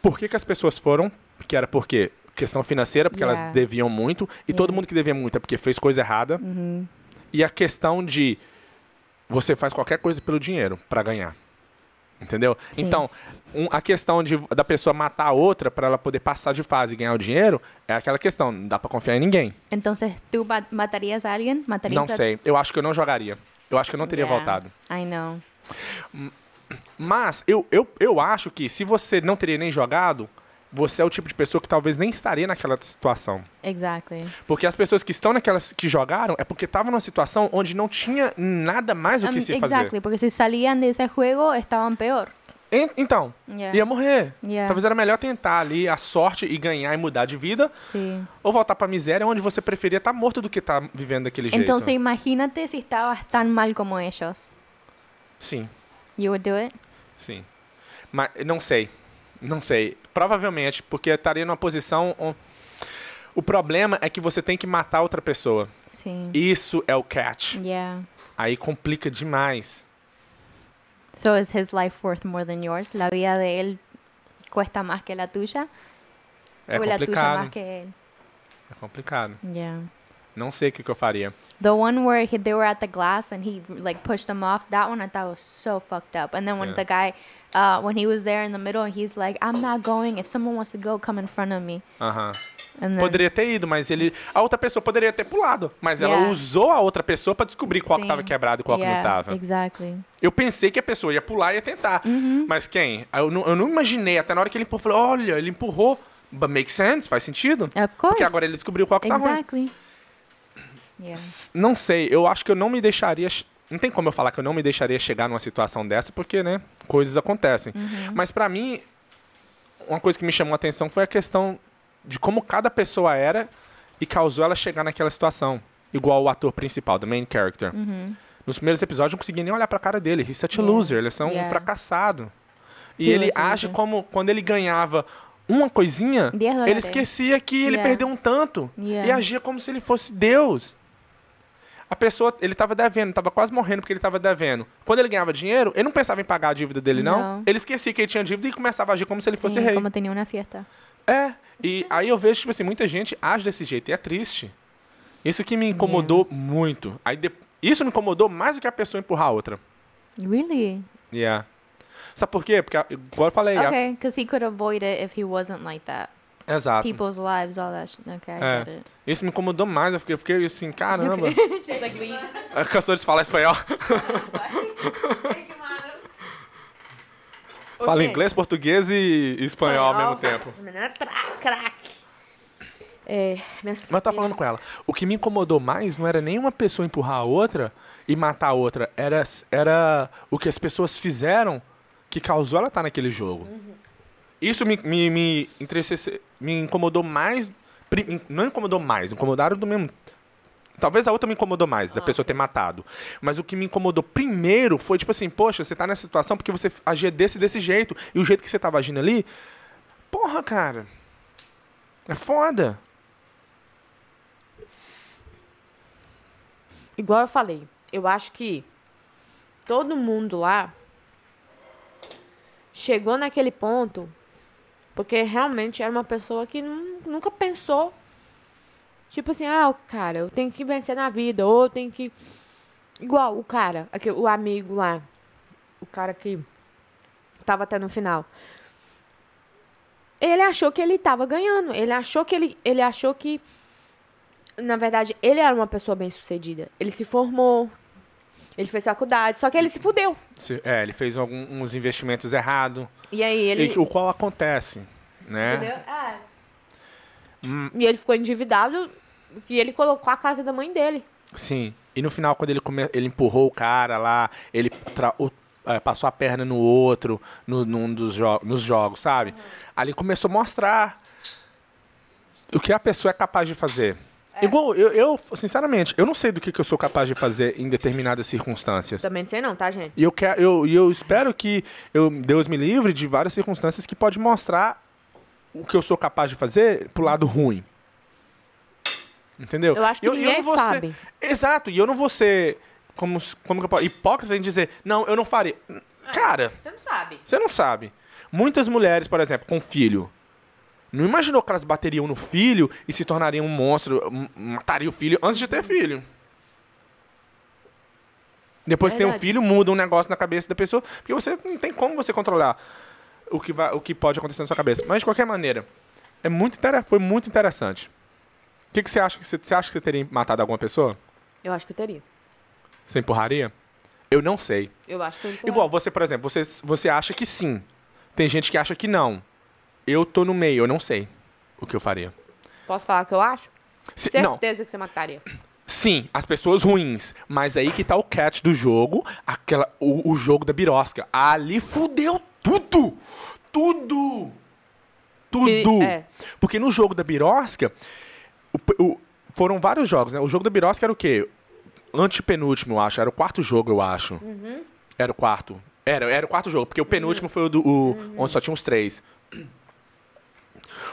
Por que, que as pessoas foram? Que era porque questão financeira, porque Yeah. elas deviam muito. E Yeah. todo mundo que devia muito é porque fez coisa errada. Uhum. E a questão de você faz qualquer coisa pelo dinheiro pra ganhar. Entendeu? Sim. Então, um- a questão de, da pessoa matar a outra pra ela poder passar de fase e ganhar o dinheiro é aquela questão. Não dá pra confiar em ninguém. Entonces, ¿tú ma- matarías a alguien? ¿Matarías Não a- sei. Eu acho que eu não jogaria. Eu acho que eu não teria Yeah, voltado. I know. Mas eu, eu, eu acho que se você não teria nem jogado, você é o tipo de pessoa que talvez nem estaria naquela situação. Exactly. Porque as pessoas que estão naquelas que jogaram é porque estavam numa situação onde não tinha nada mais o que Um, se exactly, fazer. porque si salían de ese juego estaban peor. En- então, Yeah. ia morrer. Yeah. Talvez era melhor tentar ali a sorte e ganhar e mudar de vida, Sí. ou voltar pra miséria onde você preferia estar morto do que estar vivendo daquele jeito. Entonces, imagínate si estabas tan mal como ellos. Sim, You would do it? sim. Mas não sei. Não sei. Provavelmente, porque estaria numa posição. O problema é que você tem que matar outra pessoa. Sí. Isso é o catch. Yeah. Aí complica demais. So is his life worth more than yours? La vida de él cuesta más que la tuya? É o la tuya complicado. más que él? É complicado. Yeah. Não sei o que, que eu faria. The one where he, they were at the glass and he like pushed them off, that one I thought was so fucked up. And then when Yeah. the guy, uh, when he was there in the middle, he's like, I'm not going. If someone wants to go, come in front of me. And then, Poderia ter ido, mas ele. A outra pessoa poderia ter pulado. Mas ela Yeah. usou a outra pessoa pra descobrir qual que Sim. tava quebrado e qual que yeah, não tava. Exactly. Eu pensei que a pessoa ia pular e ia tentar. Uhum. Mas quem? Eu não, eu não imaginei. Até na hora que ele empurrou, falei, olha, ele empurrou. But makes sense, faz sentido. Of course. Porque agora ele descobriu qual que tá ruim. Exactly. Yeah. Não sei, eu acho que eu não me deixaria. Não tem como eu falar que eu não me deixaria chegar numa situação dessa, porque, né, coisas acontecem. Uhum. Mas pra mim, uma coisa que me chamou a atenção foi a questão de como cada pessoa era e causou ela chegar naquela situação. Igual o ator principal, the main character. Uhum. Nos primeiros episódios eu não consegui nem olhar pra cara dele. He's such a Yeah. loser, ele é só um fracassado. E ele age como quando ele ganhava uma coisinha, ele esquecia que ele perdeu um tanto. E agia como se ele fosse Deus. A pessoa, ele tava devendo, tava quase morrendo porque ele tava devendo. Quando ele ganhava dinheiro, ele não pensava em pagar a dívida dele, não. Não. Ele esquecia que ele tinha dívida e começava a agir como se ele fosse Sí, rei. como tenía una fiesta. É, e aí eu vejo, tipo assim, muita gente age desse jeito e é triste. Isso que me incomodou muito. Aí de- Isso me incomodou mais do que a pessoa empurrar a outra. Really? Yeah. Sabe por quê? Porque, igual eu falei, a- Okay, because he could avoid it if he wasn't like that. Exato. People's lives, all that. Shit. Okay, I É. get it. Isso me incomodou mais. Eu fiquei, eu fiquei assim, caramba. She's like. É Cansou de falar espanhol. Fala inglês, português e espanhol ao mesmo tempo. Menina é craque. É, Mas eu tava falando com ela. O que me incomodou mais não era nem uma pessoa empurrar a outra e matar a outra. Era, era o que as pessoas fizeram que causou ela estar naquele jogo. Isso me, me, me, entristece- me incomodou mais. Não incomodou mais, incomodaram do mesmo. Talvez a outra me incomodou mais, da pessoa ter matado. Mas o que me incomodou primeiro foi, tipo assim, poxa, você tá nessa situação porque você agia desse desse jeito. E o jeito que você tava agindo ali. Porra, cara. É foda. Igual eu falei, eu acho que todo mundo lá chegou naquele ponto porque realmente era uma pessoa que nun- nunca pensou. Tipo assim, ah, cara, eu tenho que vencer na vida, ou eu tenho que. Igual o cara, aquele, o amigo lá, o cara que tava até no final. Ele achou que ele tava ganhando. Ele achou que ele, ele achou que na verdade, ele era uma pessoa bem sucedida. Ele se formou, ele fez faculdade, só que ele se fudeu. Se- É, ele fez alguns investimentos errados. E aí ele. E o qual acontece, né? Entendeu? É. Hum. E ele ficou endividado e ele colocou a casa da mãe dele. Sim. E no final, quando ele, come... ele empurrou o cara lá, ele tra- o- é, passou a perna no outro, no, num dos jo... nos jogos, sabe? Ali começou a mostrar o que a pessoa é capaz de fazer. Igual, eu, eu, sinceramente, eu não sei do que, que eu sou capaz de fazer em determinadas circunstâncias. Também não sei não, tá, gente? E eu, quero, eu, e eu espero que eu, Deus me livre de várias circunstâncias que pode mostrar o que eu sou capaz de fazer pro lado ruim. Entendeu? Eu acho que E ninguém vou ser- sabe. Exato, e eu não vou ser como, como que eu posso, hipócrita em dizer, não, eu não faria. Cara, Você não sabe. você não sabe. Muitas mulheres, por exemplo, com filho, não imaginou que elas bateriam no filho e se tornariam um monstro, matariam o filho antes de ter filho. Depois que tem um filho, muda um negócio na cabeça da pessoa, porque você não tem como você controlar o que, vai, o que pode acontecer na sua cabeça. Mas de qualquer maneira, é muito foi muito interessante. O que, que você acha que você, você acha que você teria matado alguma pessoa? Eu acho que eu teria. Você empurraria? Eu não sei. Eu acho que eu empurraria. Igual, você, por exemplo, você, você acha que sim. Tem gente que acha que não. Eu tô no meio, eu não sei o que eu faria. Posso falar o que eu acho? Se- não, Certeza que você mataria. sim, as pessoas ruins. Mas aí que tá o catch do jogo, aquela, o, o jogo da birosca. Ali fudeu tudo! Tudo! Tudo! Que- é. Porque no jogo da birosca, o o- foram vários jogos, né? O jogo da birosca era o quê? Antepenúltimo, eu acho. Era o quarto jogo, eu acho. Uhum. Era o quarto. Era, era o quarto jogo, porque o penúltimo foi o, do, o Uhum. onde só tinha uns três.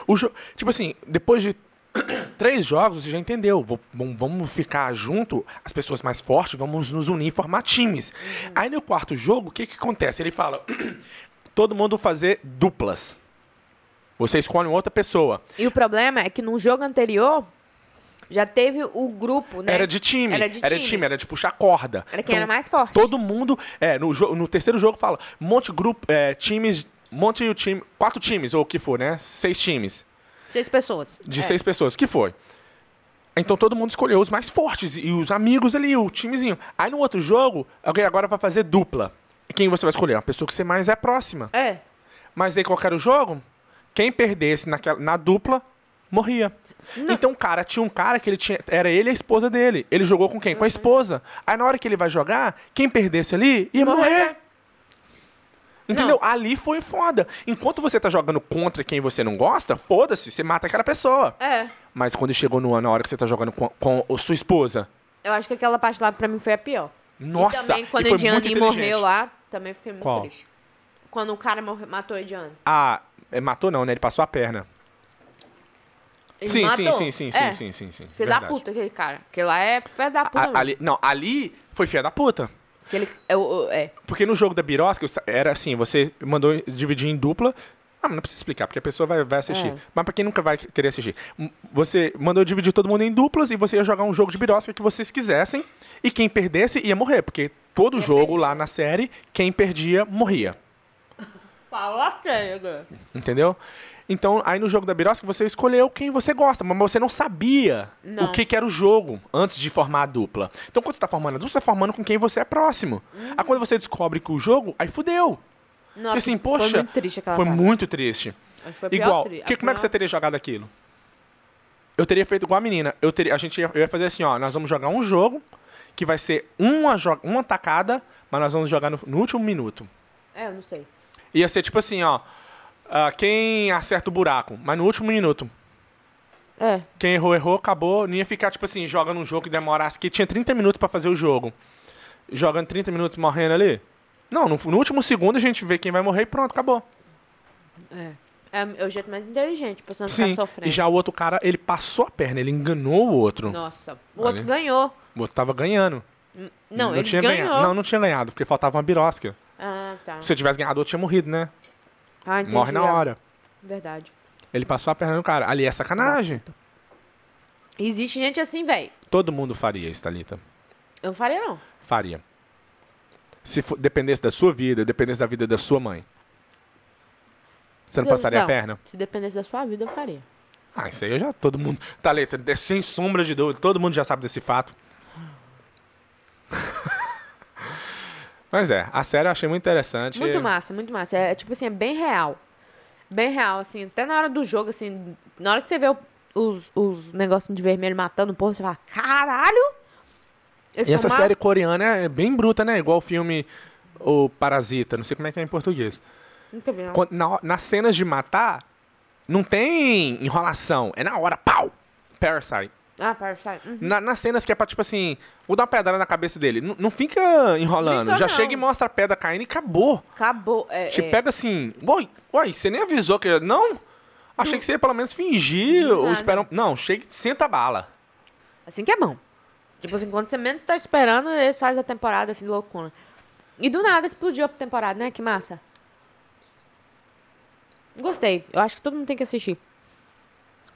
O jo- tipo assim, depois de três jogos, você já entendeu. Vamos, ficar junto, as pessoas mais fortes, vamos nos unir e formar times. Uhum. Aí no quarto jogo, o que, que acontece? Ele fala: todo mundo fazer duplas. Você escolhe uma outra pessoa. E o problema é que no jogo anterior já teve o grupo, né? Era de time. Era de time. era de puxar corda. Era quem Então, era mais forte. Todo mundo. É, no, no terceiro jogo fala, monte grupo, é, times, monte o time, quatro times, ou o que for, né? Seis times. Seis pessoas. De É. seis pessoas. que foi? Então todo mundo escolheu os mais fortes e os amigos ali, o timezinho. Aí no outro jogo, alguém agora vai fazer dupla. Quem você vai escolher? Uma pessoa que você mais é próxima. É. Mas aí qual que era o jogo? Quem perdesse naquela, na dupla, morria. Então, cara, tinha um cara que ele tinha. Era ele e a esposa dele. Ele jogou com quem? Com a esposa. Aí na hora que ele vai jogar, quem perdesse ali ia Morrer. morrer. Entendeu? Ali foi foda. Enquanto você tá jogando contra quem você não gosta, foda-se, você mata aquela pessoa. É. Mas quando chegou no, na hora que você tá jogando com, com a sua esposa, Eu acho que aquela parte lá pra mim foi a pior. nossa, e também quando e o morreu lá, também fiquei muito Qual? triste. Quando o cara morreu, matou a Ediane. Ah, é, matou não, né? Ele passou a perna. Ele Sim, matou. sim, sim, sim, É. sim, sim, sim, sim. Filho da puta, aquele cara. Aquele lá é filho da puta. A- ali, não, ali foi filha da puta. Aquele, é, o- é. Porque no jogo da birosca era assim, você mandou dividir em dupla. Ah, mas não precisa explicar, porque a pessoa vai, vai assistir. É. Mas pra quem nunca vai querer assistir, você mandou dividir todo mundo em duplas e você ia jogar um jogo de birosca que vocês quisessem. E quem perdesse ia morrer, porque todo jogo lá na série, quem perdia morria. Fala sério. Entendeu? Então, aí no jogo da birosca você escolheu quem você gosta, mas você não sabia Não. o que, que era o jogo antes de formar a dupla. Então, quando você tá formando a dupla, você tá formando com quem você é próximo. Uhum. Aí quando você descobre que o jogo, aí fudeu. Porque assim, foi poxa, muito triste aquela foi parte. muito triste. Foi Igual, tri- que, como é que você teria jogado aquilo? Eu teria feito igual a menina. Eu, teria, a gente ia, eu ia fazer assim, ó, nós vamos jogar um jogo que vai ser uma, uma tacada, mas nós vamos jogar no, no último minuto. É, eu não sei. Ia ser tipo assim, ó, ah, quem acerta o buraco, mas no último minuto. É. Quem errou, errou, acabou. Não ia ficar, tipo assim, jogando um jogo que demorasse, que tinha 30 minutos pra fazer o jogo. Jogando 30 minutos morrendo ali. Não, no, no último segundo a gente vê quem vai morrer e pronto, acabou. É. É, é o jeito mais inteligente, pra você não Sim, ficar sofrendo. e já o outro cara, ele passou a perna, ele enganou o outro. Nossa. O outro Ali. ganhou. O outro tava ganhando. Não, ele tinha ganhou. ganhado. Não, não tinha ganhado, porque faltava uma birosca. Ah, tá. Se eu tivesse ganhado, eu tinha morrido, né? Ah, entendi. Morre na é. hora. Verdade. Ele passou a perna no cara. Ali é sacanagem. Existe gente assim, velho. Todo mundo faria isso, Thalita. Eu não faria, não. Faria. Se for- dependesse da sua vida, dependesse da vida da sua mãe. Você não Eu- passaria a não. perna? Se dependesse da sua vida, eu faria. Ah, isso aí eu já. Todo mundo. Thalita, sem sombra de dúvida, todo mundo já sabe desse fato. Mas é, a série eu achei muito interessante. Muito massa, muito massa. É, tipo assim, é bem real. Bem real, assim. Até na hora do jogo, assim, na hora que você vê o- os, os negocinhos de vermelho matando o povo, você fala, caralho! E essa tão série coreana é bem bruta, né? Igual o filme O Parasita, não sei como é que é em português. Nunca vi, na- nas cenas de matar, não tem enrolação. É na hora, pau! Parasite. Ah, Parasite. Uhum. Na- nas cenas que é pra, tipo assim, vou dar uma pedrada na cabeça dele. N- não fica enrolando. Já não. chega e mostra a pedra caindo e acabou. Acabou. É, Te é. pega assim, oi, oi, você nem avisou que. Não? Achei que você ia pelo menos fingir ou esperar. um- Não, chega e senta a bala. Assim que é bom. Tipo assim, quando você menos tá esperando, eles fazem a temporada assim, loucura. E do nada explodiu a temporada, né? Que massa. Gostei. Eu acho que todo mundo tem que assistir.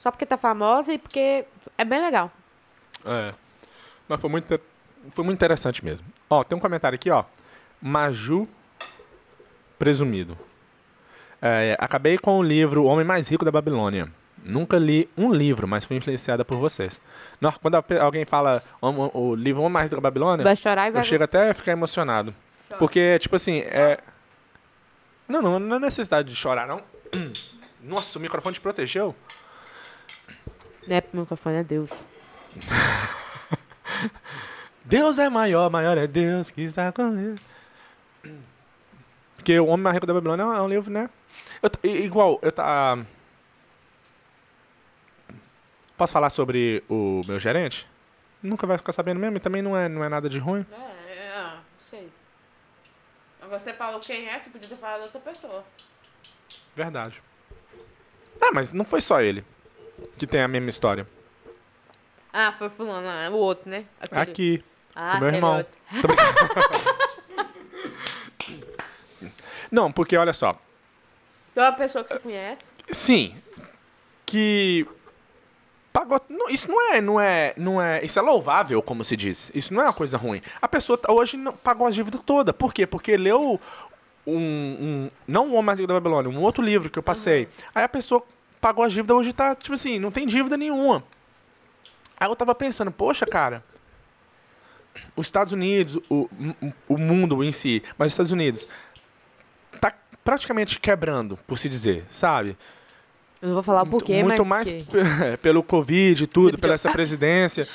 Só porque tá famosa e porque é bem legal. É. Mas foi muito, foi muito interessante mesmo. Ó, tem um comentário aqui, ó. Maju Presumido. É, acabei com o livro O Homem Mais Rico da Babilônia. Nunca li um livro, mas fui influenciada por vocês. Nó, Quando alguém fala o, o- livro O Homem Mais Rico da Babilônia, Vai chorar e vai. eu chego até a ficar emocionado. Porque, tipo assim, é. Não, não, não é necessidade de chorar, não. Nossa, o microfone te protegeu? Não é pro microfone, é Deus. Deus é maior, maior é Deus que está comigo. Porque o Homem Mais Rico da Babilônia é um- é um livro, né? Eu igual, eu tá. Posso falar sobre o meu gerente? Nunca vai ficar sabendo mesmo, e também não é, não é nada de ruim. É, é, não sei. Você falou quem é, você podia ter falado outra pessoa. Verdade. Ah, mas não foi só ele que tem a mesma história. Ah, foi fulano, ah, o outro, né? Aquele- Aqui, Ah, o meu irmão. outro. Não, porque olha só. É uma pessoa que você conhece. Sim. Que pagou, não, isso não é, não é, não é, isso é louvável, como se diz. Isso não é uma coisa ruim. A pessoa tá- hoje não, pagou a dívida toda. Por quê? Porque leu um, um não o Homem Mais Rico da Babilônia, um outro livro que eu passei. Aí a pessoa pagou a dívida, hoje tá, tipo assim, não tem dívida nenhuma. Aí eu tava pensando, poxa, cara, os Estados Unidos, o, o- mundo em si, mas os Estados Unidos tá praticamente quebrando, por se dizer, sabe? Eu não vou falar o porquê, muito mas. mais que- pelo Covid e tudo, pela essa presidência.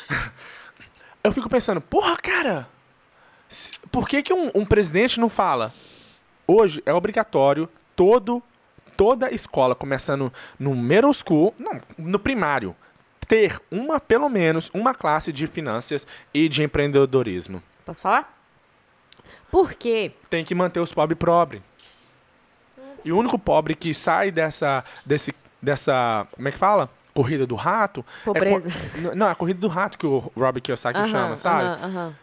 Eu fico pensando, porra, cara, por que, que um, um presidente não fala? Hoje é obrigatório todo, toda escola, começando no middle school, não, no primário, ter uma, pelo menos, uma classe de finanças e de empreendedorismo. Posso falar? Por quê? Tem que manter os pobres pobres. E o único pobre que sai dessa, desse, dessa, como é que fala? Corrida do rato. é Pobreza. quan- não, é a corrida do rato que o Robert Kiyosaki Aham, chama, sabe? aham, aham.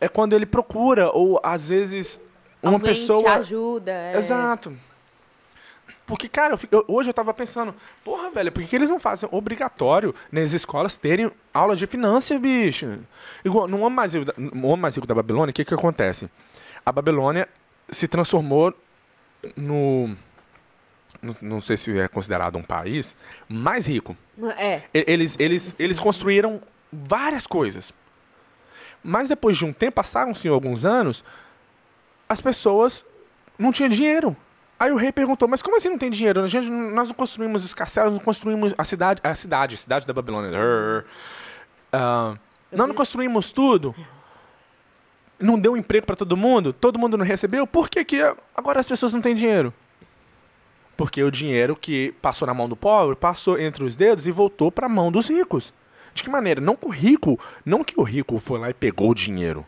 É quando ele procura, ou às vezes, uma Alguém pessoa. te ajuda. é. Exato. Porque, cara, eu fico- eu- hoje eu tava pensando, porra, velho, por que, que eles não fazem obrigatório nas escolas terem aula de finanças, bicho? Igual, no Homem Mais Rico da, Homem Mais Rico da Babilônia, o que que acontece? A Babilônia se transformou no... Não, sei se é considerado um país mais rico. É. Eles, eles, eles construíram várias coisas. Mas depois de um tempo, passaram-se alguns anos, as pessoas não tinham dinheiro. Aí o rei perguntou, mas como assim não tem dinheiro? A gente, nós não construímos os castelos, não construímos a cidade, a cidade, a cidade da Babilônia. Ah, nós não construímos tudo. Não deu emprego para todo mundo, todo mundo não recebeu. Por que, que agora as pessoas não têm dinheiro? Porque o dinheiro que passou na mão do pobre passou entre os dedos e voltou para a mão dos ricos. De que maneira? Não que o rico, não que o rico foi lá e pegou o dinheiro.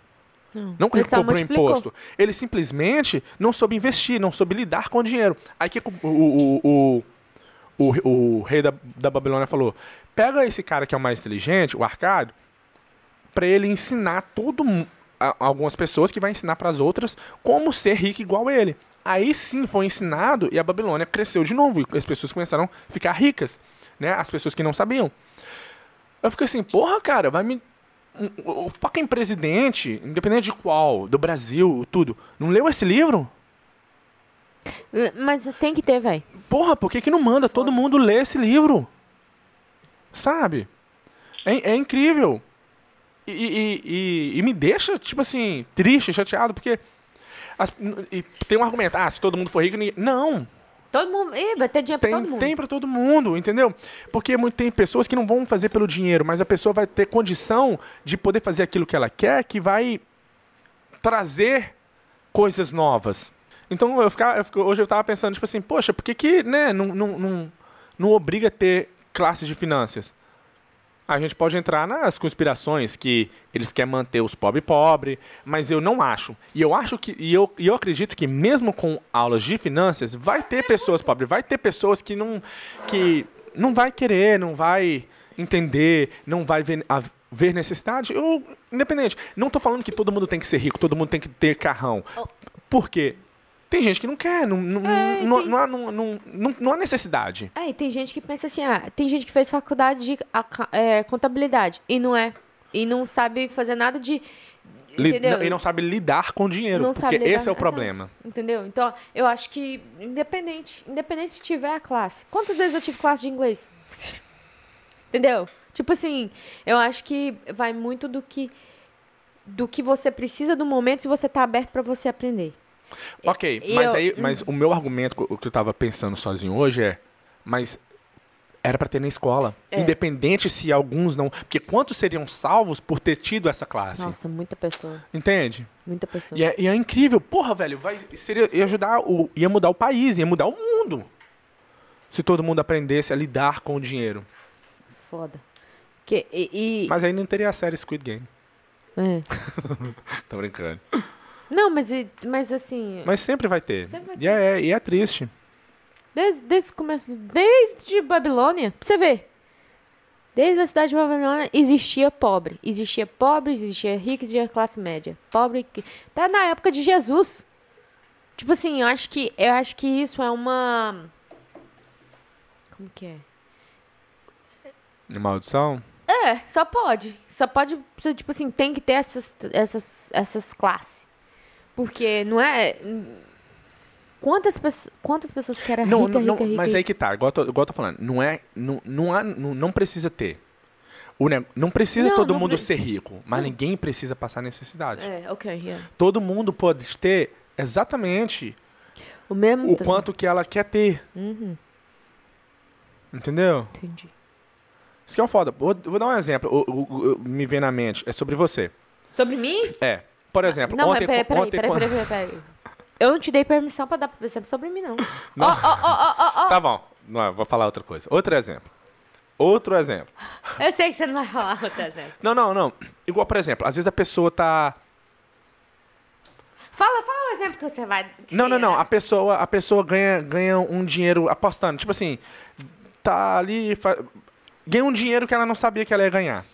Não que o Ele rico só cobrou imposto. Ele simplesmente não soube investir, não soube lidar com o dinheiro. Aí que o, o, o, o, rei da, da Babilônia falou: pega esse cara que é o mais inteligente, o Arcádio, para ele ensinar todo algumas pessoas que vai ensinar para as outras como ser rico igual ele. Aí sim foi ensinado e a Babilônia cresceu de novo e as pessoas começaram a ficar ricas, né? As pessoas que não sabiam. Eu fico assim, porra, cara, vai me o fucking presidente, independente de qual, do Brasil, tudo, não leu esse livro? Mas tem que ter, velho. Porra, por que, que não manda todo mundo ler esse livro? Sabe? É, é incrível. E, e- e- e me deixa, tipo assim, triste, chateado, porque. as- e tem um argumento, ah, se todo mundo for rico, ninguém. Não, Todo mundo. Ih, vai ter dinheiro pra todo tem, mundo. tem pra todo mundo, entendeu? Porque tem pessoas que não vão fazer pelo dinheiro, mas a pessoa vai ter condição de poder fazer aquilo que ela quer, que vai trazer coisas novas. Então, eu ficar, eu hoje eu tava pensando, tipo assim, poxa, por que que, né, não, não, não, não obriga a ter classes de finanças. A gente pode entrar nas conspirações que eles querem manter os pobres pobres, mas eu não acho. E eu acho que e eu, e eu acredito que mesmo com aulas de finanças, vai ter pessoas pobres, vai ter pessoas que não que não vai querer, não vai entender, não vai ver, a- ver necessidade. Eu, independente, não tô falando que todo mundo tem que ser rico, todo mundo tem que ter carrão. Por quê? Tem gente que não quer, não, não, É, não, tem- não, há, não, não, não, não há necessidade. É, e tem gente que pensa assim, ah, tem gente que fez faculdade de é, contabilidade e não é. E não sabe fazer nada de. Entendeu? E não sabe lidar com dinheiro, Não porque lidar- esse é o exato. problema. Entendeu? Então, eu acho que, independente, independente se tiver a classe. Quantas vezes eu tive classe de inglês? Entendeu? Tipo assim, eu acho que vai muito do que do que você precisa do momento se você tá aberto pra você aprender. Ok, E mas eu- aí, mas o meu argumento, o que eu tava pensando sozinho hoje é, mas era pra ter na escola, É. independente se alguns não, porque quantos seriam salvos por ter tido essa classe? Nossa, muita pessoa, Entende? muita pessoa. E é, e é incrível, porra, velho, vai seria ia ajudar o ia mudar o país, ia mudar o mundo. Se todo mundo aprendesse a lidar com o dinheiro. Foda. Que, e, e- Mas aí não teria a série Squid Game. é. Tô brincando. Não, mas, mas assim, Mas sempre vai ter. Sempre vai E, é, e é triste. desde, desde o começo, desde Babilônia, pra você ver. Desde a cidade de Babilônia existia pobre. Existia pobre, existia rico, existia classe média. Pobre. Até na época de Jesus. Tipo assim, eu acho que, eu acho que isso é uma. Como que é? Maldição? É, só pode. Só pode, tipo assim, tem que ter essas, essas, essas classes. Porque não é. Quantas, pessoas quantas pessoas que eram Não, rica, não, rica, não, rica, mas rica? aí que tá, igual eu tô, igual eu tô falando, não é, não, não, há, não, não precisa ter. O não precisa Não, todo não mundo pre- ser rico, mas ninguém precisa passar necessidade. É, ok, yeah. Todo mundo pode ter exatamente O mesmo. o quanto que ela quer ter, Uhum, entendeu? entendi. Isso que é o foda. Vou, vou dar um exemplo, o- o- o- me vem na mente, é sobre você. Sobre mim? É, por exemplo, Não, ontem, peraí, peraí, peraí, peraí, peraí. Eu não te dei permissão pra dar exemplo sobre mim, não. Não. Ó, ó, ó, ó. Tá bom, não, vou falar outra coisa. Outro exemplo. Outro exemplo. Eu sei que você não vai falar outro exemplo. Não, não, não. Igual, por exemplo, às vezes a pessoa tá Fala, fala um exemplo que você vai. que Não, não, você- não. A pessoa, a pessoa ganha, ganha um dinheiro apostando. Tipo assim, tá ali. fa- Ganha um dinheiro que ela não sabia que ela ia ganhar.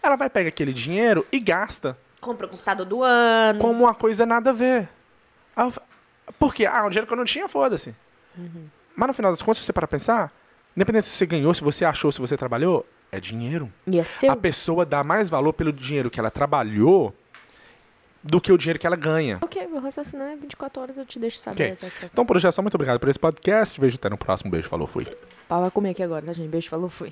Ela vai pegar aquele dinheiro e gasta Compra o computador do ano. como uma coisa nada a ver. Fa- Por quê? Ah, um dinheiro que eu não tinha, foda-se. Uhum. Mas no final das contas, se você parar pra pensar, independente se você ganhou, se você achou, se você trabalhou, é dinheiro. E é seu? A pessoa dá mais valor pelo dinheiro que ela trabalhou do que o dinheiro que ela ganha. Ok, meu raciocínio é 24 horas, eu te deixo saber Ok. essa resposta. Então, por hoje é só. Muito obrigado por esse podcast. Vejo até no próximo. Beijo, falou, fui. Pau vai comer aqui agora, tá, gente? Beijo, falou, fui.